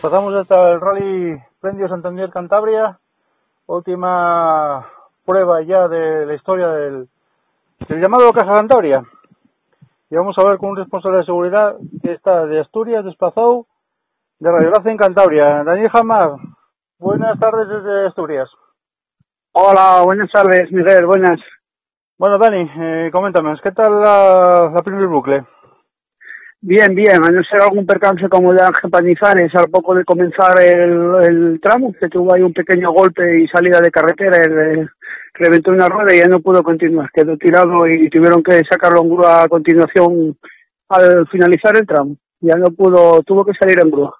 Desplazamos hasta el Rally Prendio Santander Cantabria, última prueba ya de la historia del, del llamado Caja Cantabria. Y vamos a ver con un responsable de seguridad que está de Asturias, desplazado de Radio en Cantabria. Daniel Jamar, buenas tardes desde Asturias. Hola, buenas tardes, Miguel, buenas. Bueno, Dani, eh, coméntame, ¿qué tal la, la primer bucle? Bien, bien, a no ser algún percance como de Ángel Panizares al poco de comenzar el, el, tramo, que tuvo ahí un pequeño golpe y salida de carretera, el, reventó una rueda y ya no pudo continuar, quedó tirado y tuvieron que sacarlo en grúa a continuación al finalizar el tramo. Ya no pudo, tuvo que salir en grúa.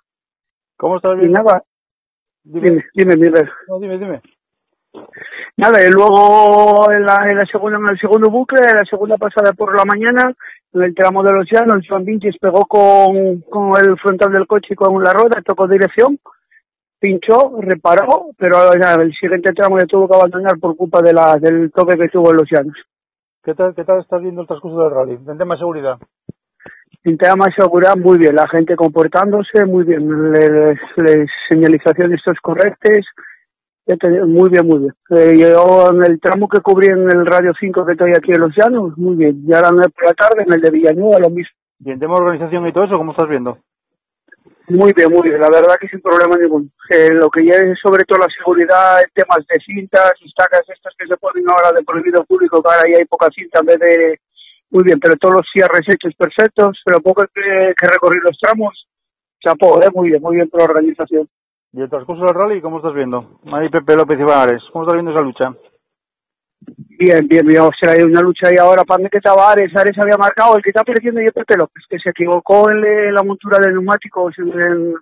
¿Cómo estás bien? Y nada, dime, dime, dime. No, dime, dime. Nada, y luego en la, en la segunda, en el segundo bucle, en la segunda pasada por la mañana, en el tramo de los llanos, Juan Vinches pegó con, con el frontal del coche y con la rueda, tocó dirección, pinchó, reparó, pero ya, el siguiente tramo ya tuvo que abandonar por culpa de la, del toque que tuvo en los llanos. ¿Qué tal, qué tal estás viendo el transcurso del rally? En tema de seguridad. En tema de seguridad, muy bien. La gente comportándose, muy bien. Les señalizaciones correctas, muy bien, muy bien. Eh, yo en el tramo que cubrí en el Radio 5 que estoy aquí en Los Llanos, muy bien. Ya a las por la tarde en el de Villanueva lo mismo. ¿Y en tema de organización y todo eso, cómo estás viendo? Muy bien, muy bien. La verdad que sin problema ningún. Eh, lo que ya es sobre todo la seguridad, temas de cintas, estacas estas que se ponen ahora de prohibido público, que ahora ya hay poca cinta en vez de... Muy bien, pero todos los cierres hechos perfectos, pero poco que, que recorrer los tramos, chapó, ¿eh? muy bien, muy bien por la organización. ¿Y el transcurso del rally cómo estás viendo? Ahí Pepe López y ¿cómo estás viendo esa lucha? Bien, bien, bien. O sea, hay una lucha ahí ahora para que Tavares, Ares había marcado, el que está perdiendo y Pepe López, que se equivocó en la montura de neumáticos en el,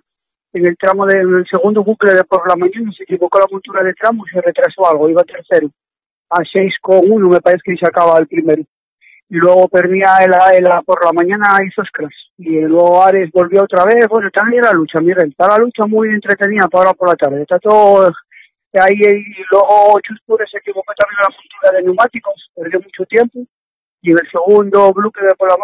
en el tramo del segundo bucle de por la mañana, se equivocó la montura de tramo y se retrasó algo, iba tercero. A 6,1 me parece que se acaba el primero y luego perdía el, el, por la mañana hizo scratch y luego Ares volvió otra vez, bueno, también la lucha, miren, está la lucha muy entretenida para ahora por la tarde, está todo ahí y luego Chuspure se equivocó también en la postura de neumáticos, perdió mucho tiempo y en el segundo bloque de por la,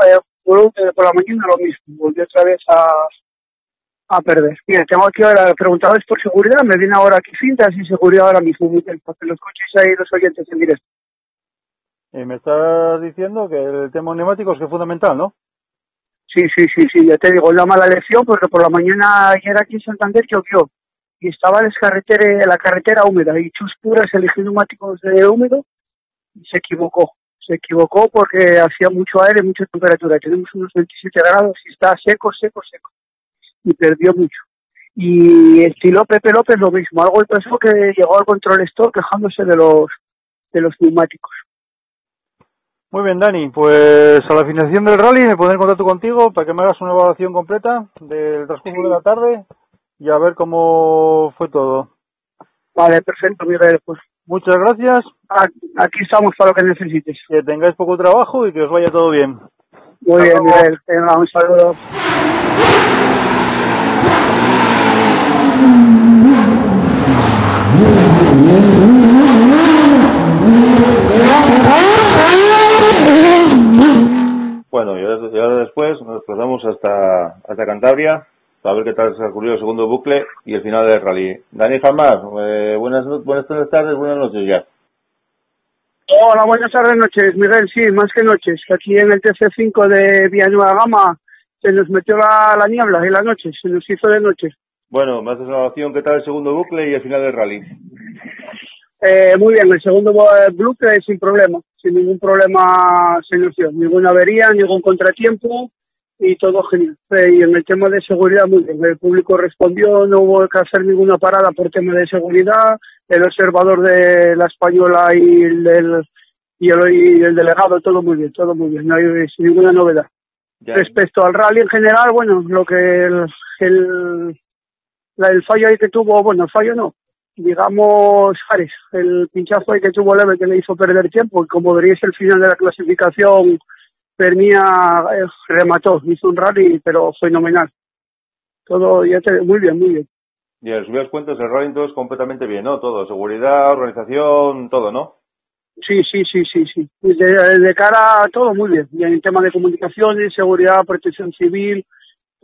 bloque de por la mañana lo mismo, volvió otra vez a, a perder. Mira, tengo aquí ahora preguntados por seguridad, me viene ahora aquí cintas y seguridad ahora mismo, porque los coches ahí los oyentes en directo. Y me estás diciendo que el tema neumático es que es fundamental, ¿no? Sí, sí, sí, sí, ya te digo, la mala lección porque por la mañana ayer aquí en Santander llovió y estaba la carretera, la carretera húmeda y Chus Puras eligió neumáticos de húmedo y se equivocó. Se equivocó porque hacía mucho aire, mucha temperatura. Tenemos unos 27 grados y está seco, seco, seco. Y perdió mucho. Y estilo Pepe López lo mismo. Algo le pasó que llegó al control store quejándose de los, de los neumáticos. Muy bien, Dani. Pues a la finalización del rally me pondré en contacto contigo para que me hagas una evaluación completa del transcurso de la tarde y a ver cómo fue todo. Vale, perfecto, Miguel. Pues muchas gracias. Aquí estamos para lo que necesites. Que tengáis poco trabajo y que os vaya todo bien. Muy bien, Miguel. Venga, un saludo. Bueno, y ahora, después nos desplazamos hasta, hasta Cantabria para ver qué tal se ha ocurrido el segundo bucle y el final del rally. Dani Jamás, eh, buenas, buenas tardes, buenas noches ya. Hola, buenas tardes, noches, Miguel, sí, más que noches. Aquí en el TC5 de Villanueva Gama se nos metió la, la niebla y la noche, se nos hizo de noche. Bueno, una evaluación, ¿qué tal el segundo bucle y el final del rally? Eh, muy bien, el segundo bucle sin problema sin ningún problema se ninguna avería, ningún contratiempo y todo genial. Eh, y en el tema de seguridad, muy bien, el público respondió, no hubo que hacer ninguna parada por tema de seguridad, el observador de la española y el, y el, delegado, todo muy bien, todo muy bien, no hay ninguna novedad. Respecto al rally en general, bueno, lo que el, el, el fallo ahí que tuvo, bueno, el fallo no, digamos, Fares, el pinchazo que tuvo leve que le hizo perder tiempo y como veréis el final de la clasificación, Pernia eh, remató, hizo un rally, pero fenomenal. Todo, ya te, muy bien, muy bien. Y a subir cuentas, el rally todo es completamente bien, ¿no? Todo, seguridad, organización, todo, ¿no? Sí, sí, sí, sí, sí. De, de cara a todo, muy bien. Y en tema de comunicaciones, seguridad, protección civil,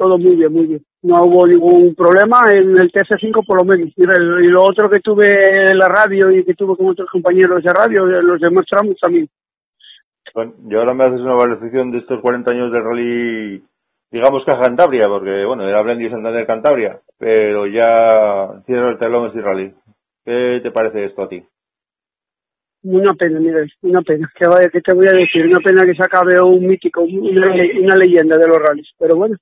todo muy bien, muy bien. No hubo ningún problema en el TC5 por lo menos. Y lo otro que tuve en la radio y que tuve con otros compañeros de radio, los demostramos también. Bueno, y ahora me haces una valoración de estos 40 años del rally, digamos Caja Cantabria, porque bueno, era Blendy Santander Cantabria, pero ya cierra el telón este rally. ¿Qué te parece esto a ti? Una pena, Miguel, una pena. ¿Qué, vaya, ¿Qué te voy a decir? Una pena que se acabe un mítico, una, una leyenda de los rallies. Pero bueno,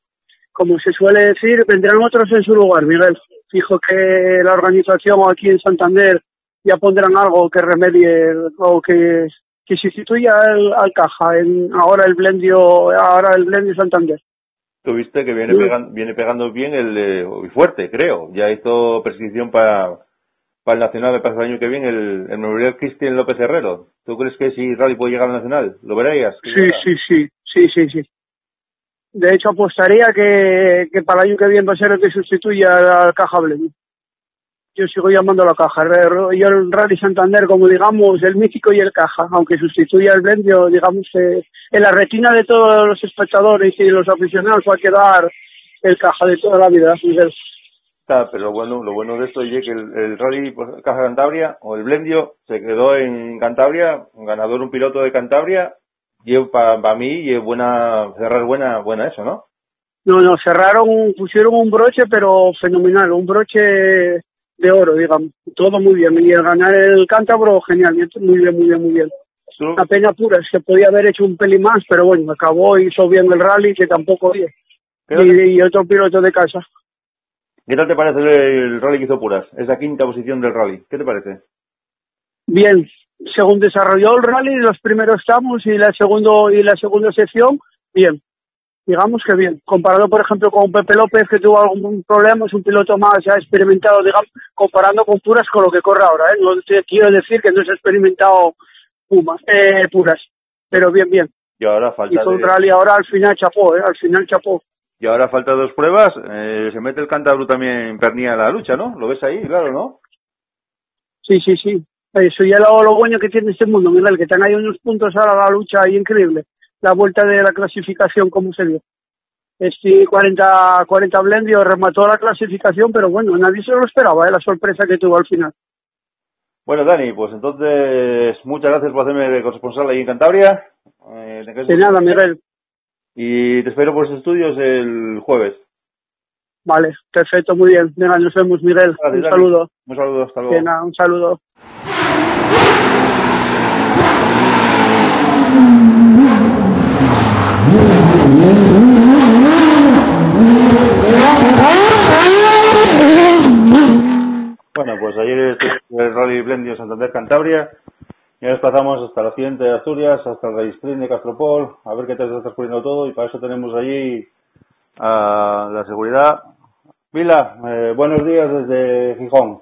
como se suele decir, vendrán otros en su lugar, Miguel. Fijo que la organización aquí en Santander ya pondrán algo que remedie o que, que sustituya al, al caja. En, ahora el Blendio, ahora el Blendio Santander. Tuviste que viene, pegando, viene pegando bien el eh, fuerte, creo. Ya hizo prescripción para para el Nacional el pasado año que viene el, el Memorial Cristian López Herrero. ¿Tú crees que si Rally puede llegar al Nacional? ¿Lo verías? Sí, sí, sí, sí, sí, sí. De hecho, apostaría que, que para el año que viene va a ser el que sustituya al Caja Blendio yo sigo llamando a la caja. Yo el Rally Santander, como digamos, el mítico y el caja, aunque sustituya el Blendio, digamos, eh, en la retina de todos los espectadores y los aficionados va a quedar el caja de toda la vida. Pero bueno, lo bueno de esto es que el, Rally pues, Caja Cantabria o el Blendio se quedó en Cantabria, un ganador, un piloto de Cantabria, para mí y es buena, cerrar buena, buena eso, ¿no? No, no, cerraron, pusieron un broche, pero fenomenal, un broche de oro, digamos. Todo muy bien. Y el ganar el cántabro, genial. Muy bien, muy bien, muy bien. Una pena pura, se podía haber hecho un peli más, pero bueno, acabó, hizo bien el rally, que tampoco bien. Y, y, otro piloto de casa. ¿Qué tal te parece el rally que hizo Puras? Esa quinta posición del rally. ¿Qué te parece? Bien. Según desarrolló el rally, los primeros tramos y la segundo y la segunda sección, bien digamos que bien. Comparado, por ejemplo, con Pepe López, que tuvo algún problema, es un piloto más ya experimentado, digamos, comparando con Puras con lo que corre ahora. ¿eh? No te quiero decir que no es experimentado Pumas, eh, Puras, pero bien, bien. Y ahora falta. Hizo un rally ahora al final chapó, ¿eh? al final chapó. Y ahora falta dos pruebas. Eh, se mete el Cantabro también en pernía la lucha, ¿no? ¿Lo ves ahí? Claro, ¿no? Sí, sí, sí. Eso ya lo, lo bueno que tiene este mundo, Miguel, que están ahí unos puntos ahora la lucha ahí increíble la vuelta de la clasificación como se dio. Este 40, 40 Blendio remató la clasificación, pero bueno, nadie se lo esperaba, ¿eh? la sorpresa que tuvo al final. Bueno, Dani, pues entonces muchas gracias por hacerme de corresponsal ahí en Cantabria. Eh, de nada, Miguel. Y te espero por los estudios el jueves. Vale, perfecto, muy bien. Venga, nos vemos, Miguel. un saludo. Un saludo, hasta luego. Un saludo. Bueno, pues ayer el Rally Blendio Santander Cantabria. Ya desplazamos hasta la siguiente de Asturias, hasta el Sprint de Castropol, a ver qué tal está transcurriendo todo y para eso tenemos allí a la seguridad. Vila, eh, buenos días desde Gijón.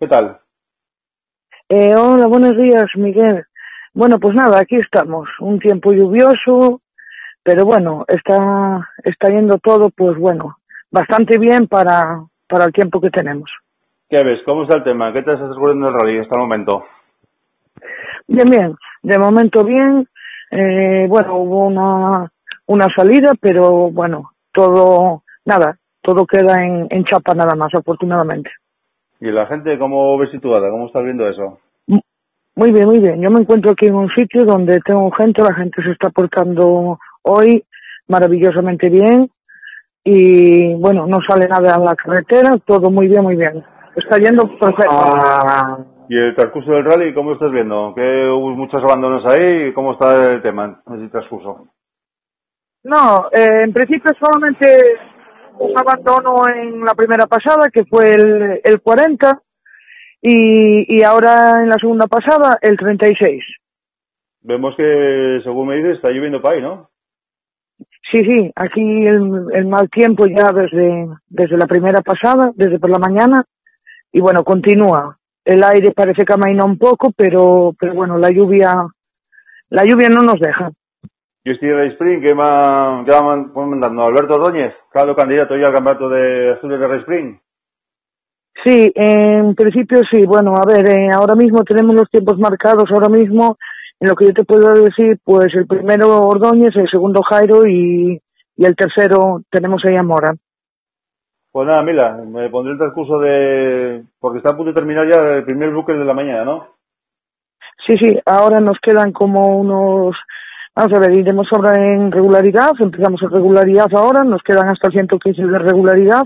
¿Qué tal? Eh, hola, buenos días, Miguel. Bueno, pues nada, aquí estamos. Un tiempo lluvioso, pero bueno, está, está yendo todo, pues bueno, bastante bien para, para el tiempo que tenemos. ¿Qué ves? ¿Cómo está el tema? ¿Qué te estás ocurriendo el rally hasta el momento? Bien, bien. De momento bien. Eh, bueno, hubo una, una salida, pero bueno, todo, nada, todo queda en, en chapa nada más, afortunadamente. ¿Y la gente cómo ves situada? ¿Cómo estás viendo eso? Muy bien, muy bien. Yo me encuentro aquí en un sitio donde tengo gente, la gente se está portando hoy maravillosamente bien y bueno, no sale nada a la carretera, todo muy bien, muy bien. Está yendo perfecto. Ah. ¿Y el transcurso del rally cómo estás viendo? ¿Que hubo muchos abandonos ahí? ¿Cómo está el tema, el transcurso? No, eh, en principio solamente un abandono en la primera pasada, que fue el, el 40, y, y ahora en la segunda pasada el 36. Vemos que, según me dices, está lloviendo para ahí, ¿no? Sí, sí, aquí el, el, mal tiempo ya desde, desde la primera pasada, desde por la mañana, y bueno, continúa. El aire parece que amaina un poco, pero, pero bueno, la lluvia, la lluvia no nos deja. ¿Y este de Spring qué va, qué va mandando? ¿Alberto Ordóñez, claro candidato ya al campeonato de Asturias de Spring? Sí, en principio sí. Bueno, a ver, eh, ahora mismo tenemos los tiempos marcados, ahora mismo en lo que yo te puedo decir, pues el primero Ordóñez, el segundo Jairo y, y el tercero tenemos ahí a Mora. Pues nada, Mila, me pondré el transcurso de... porque está a punto de terminar ya el primer buque de la mañana, ¿no? Sí, sí, ahora nos quedan como unos... Vamos a ver, iremos ahora en regularidad, empezamos en regularidad ahora, nos quedan hasta el 115 de regularidad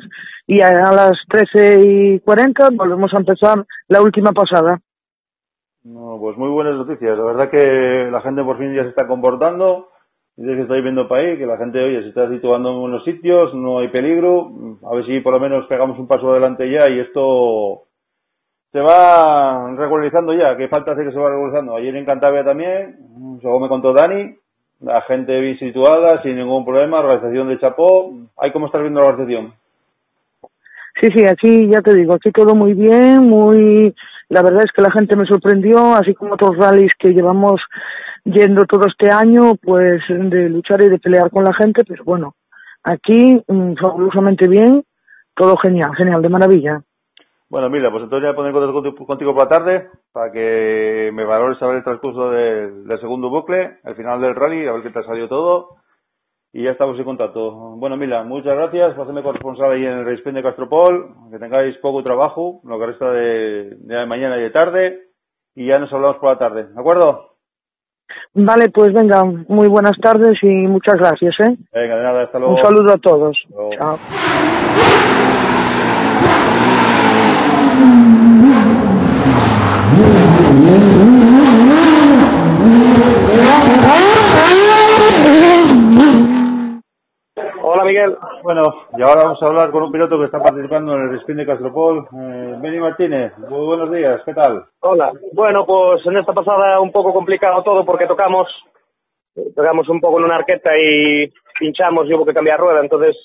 y a, a las 13 y 40 volvemos a empezar la última pasada. No, pues muy buenas noticias. La verdad que la gente por fin ya se está comportando. Dice que estáis viendo país, que la gente, oye, se está situando en buenos sitios, no hay peligro. A ver si por lo menos pegamos un paso adelante ya y esto se va regularizando ya, que falta hacer que se va regularizando. Ayer en Cantabria también, según me contó Dani, la gente bien situada, sin ningún problema, organización de Chapó. ¿Hay cómo estar viendo la organización? Sí, sí, aquí ya te digo, aquí todo muy bien, muy... La verdad es que la gente me sorprendió, así como otros rallies que llevamos yendo todo este año, pues de luchar y de pelear con la gente, pero bueno, aquí mmm, fabulosamente bien, todo genial, genial, de maravilla. Bueno, mira, pues entonces ya poner contacto contigo por la tarde para que me valores saber el transcurso del, del segundo bucle, el final del rally, a ver qué te ha salido todo. Y ya estamos en contacto. Bueno, Mila, muchas gracias. Pásenme corresponsal ahí en el Race de Castropol. Que tengáis poco trabajo, lo que resta de, de mañana y de tarde. Y ya nos hablamos por la tarde. ¿De acuerdo? Vale, pues venga, muy buenas tardes y muchas gracias, ¿eh? Venga, de nada, hasta luego. Un saludo a todos. Chao. Miguel. Bueno, y ahora vamos a hablar con un piloto que está participando en el Spin de Castropol. Eh, Benny Martínez, muy buenos días, ¿qué tal? Hola. Bueno, pues en esta pasada un poco complicado todo porque tocamos tocamos un poco en una arqueta y pinchamos y hubo que cambiar rueda, entonces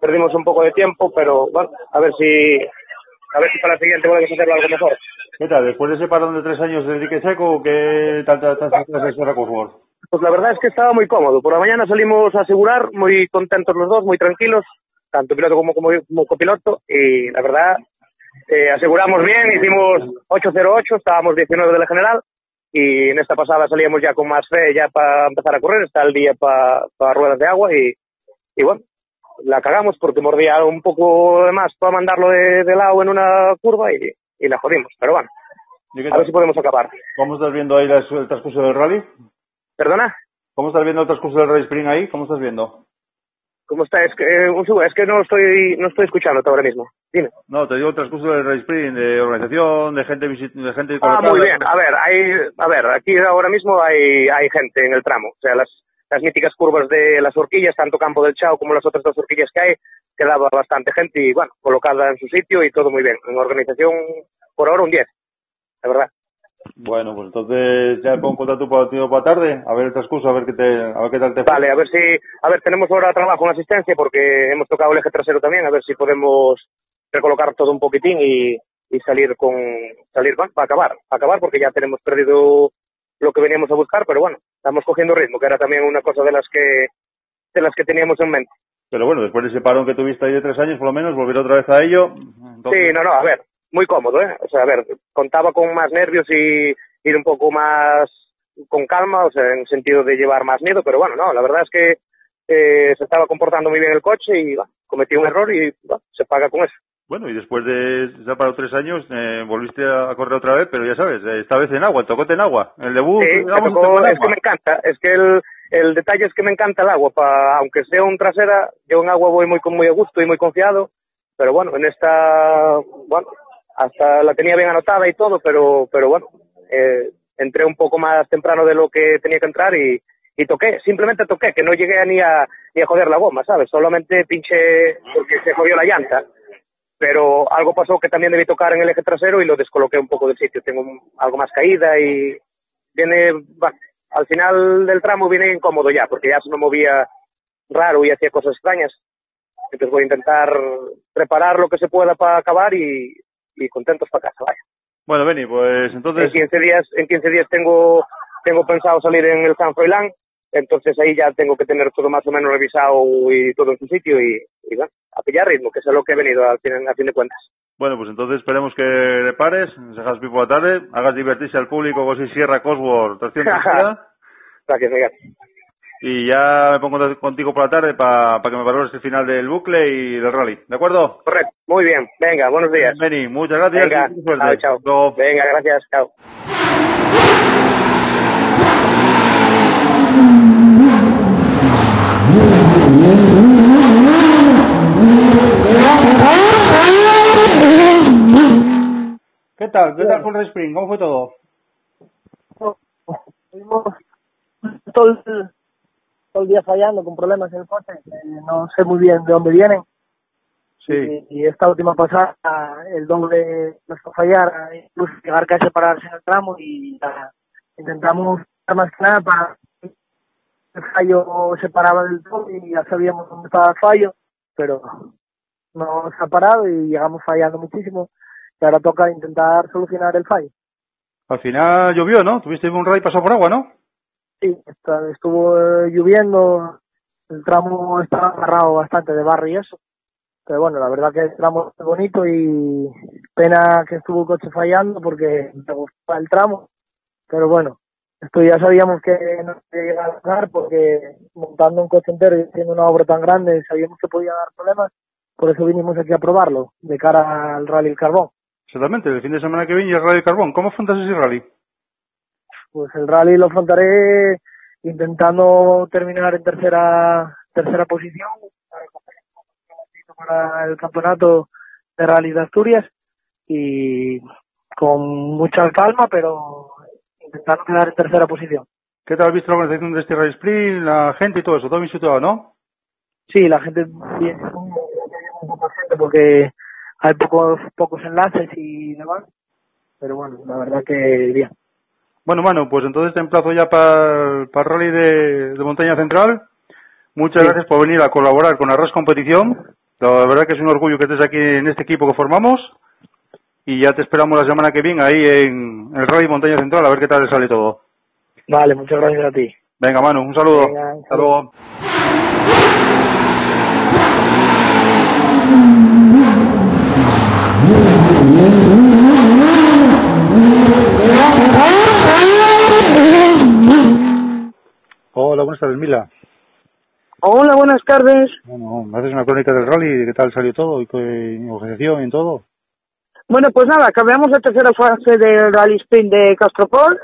perdimos un poco de tiempo, pero bueno, a ver si a ver si para la siguiente podemos hacerlo algo mejor. ¿Qué tal? Después de ese parón de tres años de dique seco, ¿qué tal has hecho la Cosworth? Pues la verdad es que estaba muy cómodo. Por la mañana salimos a asegurar, muy contentos los dos, muy tranquilos, tanto piloto como, como, como copiloto, y la verdad, eh, aseguramos bien, hicimos 8.08, estábamos 19 de la general, y en esta pasada salíamos ya con más fe ya para empezar a correr, está el día para pa ruedas de agua, y, y bueno, la cagamos porque mordía un poco de más para mandarlo de, de lado en una curva y, y la jodimos, pero bueno, ¿Y qué a ver si podemos acabar. ¿Cómo estás viendo ahí el transcurso del rally? ¿Perdona? ¿Cómo estás viendo el transcurso del Rally Spring ahí? ¿Cómo estás viendo? ¿Cómo está? Es que, eh, un segundo, es que no estoy, no estoy escuchándote ahora mismo. Dime. No, te digo el transcurso del Rally Spring, de organización, de gente de gente Ah, muy bien. A ver, hay, a ver, aquí ahora mismo hay, hay gente en el tramo. O sea, las, las míticas curvas de las horquillas, tanto Campo del Chao como las otras dos horquillas que hay, quedaba bastante gente y, bueno, colocada en su sitio y todo muy bien. En organización, por ahora un 10, la verdad. Bueno, pues entonces ya pongo contacto para ti por la tarde, a ver el transcurso, a ver qué te, a ver qué tal te. Vale, a ver si, a ver, tenemos ahora trabajo en asistencia porque hemos tocado el eje trasero también, a ver si podemos recolocar todo un poquitín y, y salir con, salir, para acabar, para acabar porque ya tenemos perdido lo que veníamos a buscar, pero bueno, estamos cogiendo ritmo, que era también una cosa de las que, de las que teníamos en mente. Pero bueno, después de ese parón que tuviste ahí de tres años, por lo menos, volver otra vez a ello. Entonces, Sí, no, no, a ver, muy cómodo, ¿eh? O sea, a ver, contaba con más nervios y ir un poco más con calma, o sea, en el sentido de llevar más miedo, pero bueno, no, la verdad es que eh, se estaba comportando muy bien el coche y cometí un error y se paga con eso. Bueno, y después de ya parado tres años, eh, volviste a correr otra vez, pero ya sabes, eh, esta vez en agua, el tocote en agua. El debut, Sí, digamos, tocó- tocó es que me encanta, es que el, el detalle es que me encanta el agua, pa, aunque sea un trasera, yo en agua voy muy con muy a gusto y muy confiado, pero bueno, en esta, bueno, hasta la tenía bien anotada y todo, pero, pero bueno, eh, entré un poco más temprano de lo que tenía que entrar y, y toqué, simplemente toqué, que no llegué ni a, ni a joder la goma, ¿sabes? Solamente pinché porque se jodió la llanta pero algo pasó que también debí tocar en el eje trasero y lo descoloqué un poco del sitio. Tengo algo más caída y viene, bueno, al final del tramo viene incómodo ya, porque ya se me movía raro y hacía cosas extrañas. Entonces voy a intentar preparar lo que se pueda para acabar y, y contentos para casa, vaya. Bueno, Beni, pues En entonces, 15 días, en 15 días tengo, tengo pensado salir en el San Froilán, entonces ahí ya tengo que tener todo más o menos revisado y todo en su sitio y, y bueno, a pillar ritmo, que es a lo que he venido al fin, a fin de cuentas. bueno, pues entonces esperemos que le pares, dejas pipo a la tarde, hagas divertirse al público con si Sierra Cosworth 300 Gracias, Miguel. Y ya me pongo contigo por la tarde para que me valores el final del bucle y del rally, ¿de acuerdo? Correcto, muy bien, venga, buenos días. Benny, muchas gracias. Venga, chao, chao. Venga, gracias, chao. ¿Qué tal? ¿Qué tal con el Spring? ¿Cómo fue todo? todo el, todo el día fallando con problemas en el coche. no sé muy bien de dónde vienen. Sí. Y, esta última pasada, el doble nos fue fallar, incluso llegar casi a pararse en el tramo y intentamos más que nada para el fallo se paraba del todo y ya sabíamos dónde estaba el fallo, pero no se ha parado y llegamos fallando muchísimo y ahora toca intentar solucionar el fallo. Al final llovió, ¿no? Tuviste un rally pasado por agua, ¿no? Sí, estuvo eh, lloviendo, el tramo estaba agarrado bastante de barro y eso. Pero bueno, la verdad que el tramo es bonito y pena que estuvo el coche fallando porque me gustaba el tramo. Pero bueno, esto ya sabíamos que no se iba a dar porque montando un coche entero y haciendo una obra tan grande sabíamos que podía dar problemas. Por eso vinimos aquí a probarlo de cara al Rally Carbón. Exactamente, el fin de semana que viene el Rally Carbón. ¿Cómo afrontas ese rally? Pues el rally lo afrontaré intentando terminar en tercera tercera posición para el campeonato de rally de Asturias y con mucha calma pero intentando quedar en tercera posición. ¿Qué tal has visto la organización de este rally sprint, la gente y todo eso? Todo bien situado, ¿no? Sí, la gente bien, porque hay pocos pocos enlaces y demás, pero bueno, la verdad que bien. Bueno, mano, pues entonces te emplazo ya para el rally de, Montaña Central. Muchas gracias por venir a colaborar con Arras Competición. La verdad que es un orgullo que estés aquí en este equipo que formamos. Y ya te esperamos la semana que viene ahí en el Rally Montaña Central a ver qué tal sale todo. Vale, muchas gracias a ti. Venga, Manu, un saludo. Hasta luego. Hola, buenas tardes, Mila. Hola, buenas tardes. Bueno, me haces una crónica del rally, de qué tal salió todo, y qué y todo. Bueno, pues nada, acabamos la tercera fase del Rally Sprint de Castropol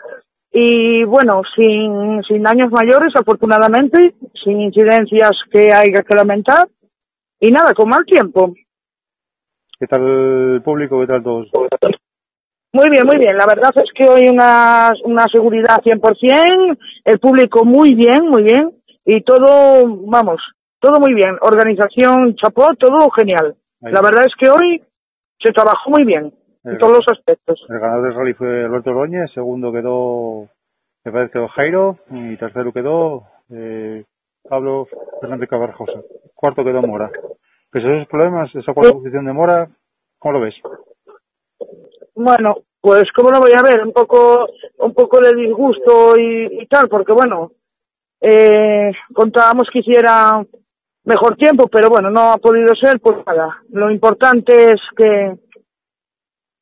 y bueno, sin, sin daños mayores, afortunadamente, sin incidencias que haya que lamentar y nada, con mal tiempo. ¿Qué tal el público? ¿Qué tal todos? Muy bien, muy bien. La verdad es que hoy una, una seguridad 100%, el público muy bien, muy bien, y todo, vamos, todo muy bien. Organización, chapó, todo genial. La verdad es que hoy se trabajó muy bien, en todos los aspectos. El ganador del rally fue Alberto Ordóñez, segundo quedó, me parece quedó Jairo, y tercero quedó eh, Pablo Fernández Cabarjosa. Cuarto quedó Mora. Pese a esos problemas, esa cuarta posición de Mora, ¿cómo lo ves? Bueno, pues cómo lo voy a ver, un poco, un poco de disgusto y, tal, porque bueno, eh, contábamos que hiciera mejor tiempo, pero bueno, no ha podido ser, pues nada. Lo importante es que,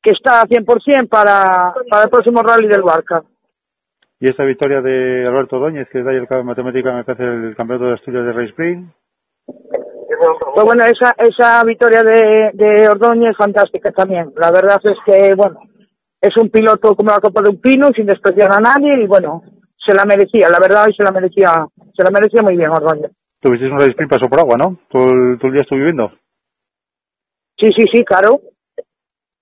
que está a 100% para, para el próximo rally del Barca. Y esta victoria de Alberto Doñez, que es de ahí el matemática, me parece el campeonato de estudios de Race Spring. Pues bueno, esa, esa victoria de, de Ordóñez es fantástica también. La verdad es que, bueno, es un piloto como la copa de un pino, sin despreciar a nadie, y bueno, se la merecía, la verdad, y se la merecía, se la merecía muy bien Ordóñez. Tuviste un sprint pasó por agua, ¿no? Todo el, todo el día estuve viviendo. Sí, sí, sí, claro.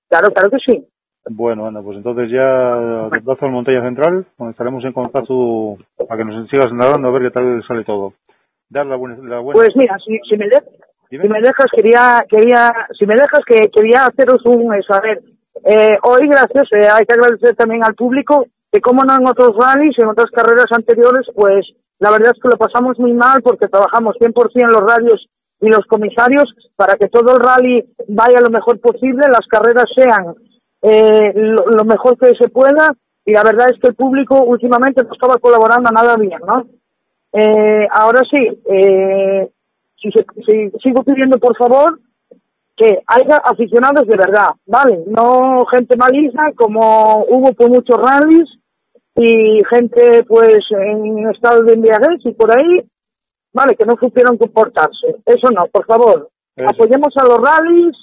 Claro, claro que sí. Bueno, anda, pues entonces ya te plazo en Montaña Central, donde estaremos en contacto para que nos sigas narrando a ver qué tal sale todo. Dar la buena, la buena. Pues mira, si, si me, si me dejas, quería, quería, si me dejas que quería haceros un, saber, eh, hoy gracias, eh, hay que agradecer también al público que como no en otros rallies, en otras carreras anteriores, pues la verdad es que lo pasamos muy mal porque trabajamos 100% los radios y los comisarios para que todo el rally vaya lo mejor posible, las carreras sean eh, lo, mejor que se pueda y la verdad es que el público últimamente no estaba colaborando nada bien, ¿no? Eh, ahora sí, eh, si, si sigo pidiendo por favor que haya aficionados de verdad, ¿vale? No gente maliza como hubo por muchos rallies y gente pues en estado de embriaguez y por ahí ¿vale? Que no supieron comportarse. Eso no, por favor. Eso. Apoyemos a los rallies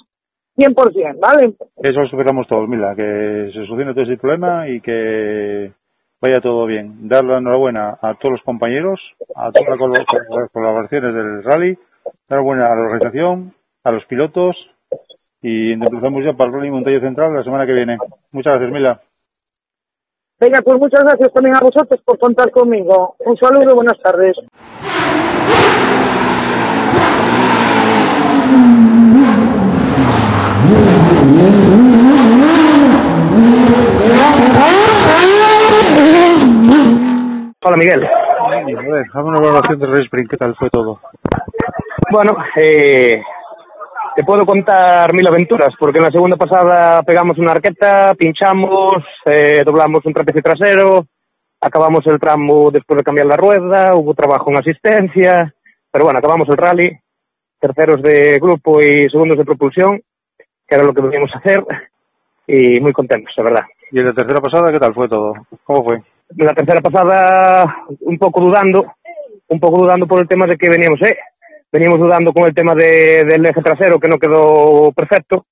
100%, ¿vale? Eso lo superamos todos, Mila, que se solucione todo ese problema y que vaya todo bien. Dar la enhorabuena a todos los compañeros, a todas las colaboraciones del rally, dar enhorabuena a la organización, a los pilotos y empezamos ya para el Rally Montaña Central la semana que viene. Muchas gracias, Mila. Venga, pues muchas gracias también a vosotros por contar conmigo. Un saludo y buenas tardes. Hola Miguel. A ver, hazme una valoración del Rally Sprint, ¿qué tal fue todo? Bueno, eh, te puedo contar mil aventuras, porque en la segunda pasada pegamos una arqueta, pinchamos, eh, doblamos un trapecio trasero, acabamos el tramo después de cambiar la rueda, hubo trabajo en asistencia, pero bueno, acabamos el rally, terceros de grupo y segundos de propulsión, que era lo que veníamos a hacer, y muy contentos, la verdad. ¿Y en la tercera pasada qué tal fue todo? ¿Cómo fue? La tercera pasada un poco dudando, un poco dudando por el tema de que veníamos, eh, veníamos dudando con el tema de, del eje trasero que no quedó perfecto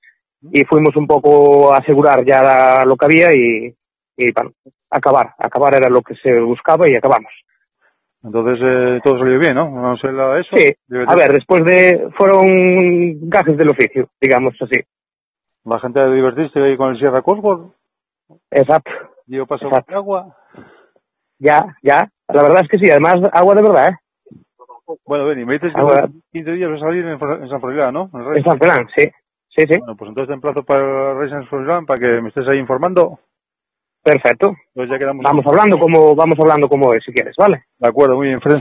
y fuimos un poco a asegurar ya lo que había y, y bueno, acabar, acabar era lo que se buscaba y acabamos. Entonces eh, todo salió bien, ¿no? Sé la- eso. Sí, a ver, después de, fueron gajes del oficio, digamos así. La gente divertiste ahí con el Sierra Cosworth, Exacto, dio paso Exacto. por agua. ya, ya, la verdad es que sí, además agua de verdad, ¿eh? Bueno, ven, y me dices que Ahora- en 15 días vas a salir en, San Froilán, ¿no? En San Fernán, sí, sí, sí, Bueno, pues entonces te emplazo para el Rally San Froilán para que me estés ahí informando. perfecto. Pues ya quedamos. Vamos hablando como, vamos hablando como es, si quieres, ¿vale? De acuerdo, muy bien, Fred.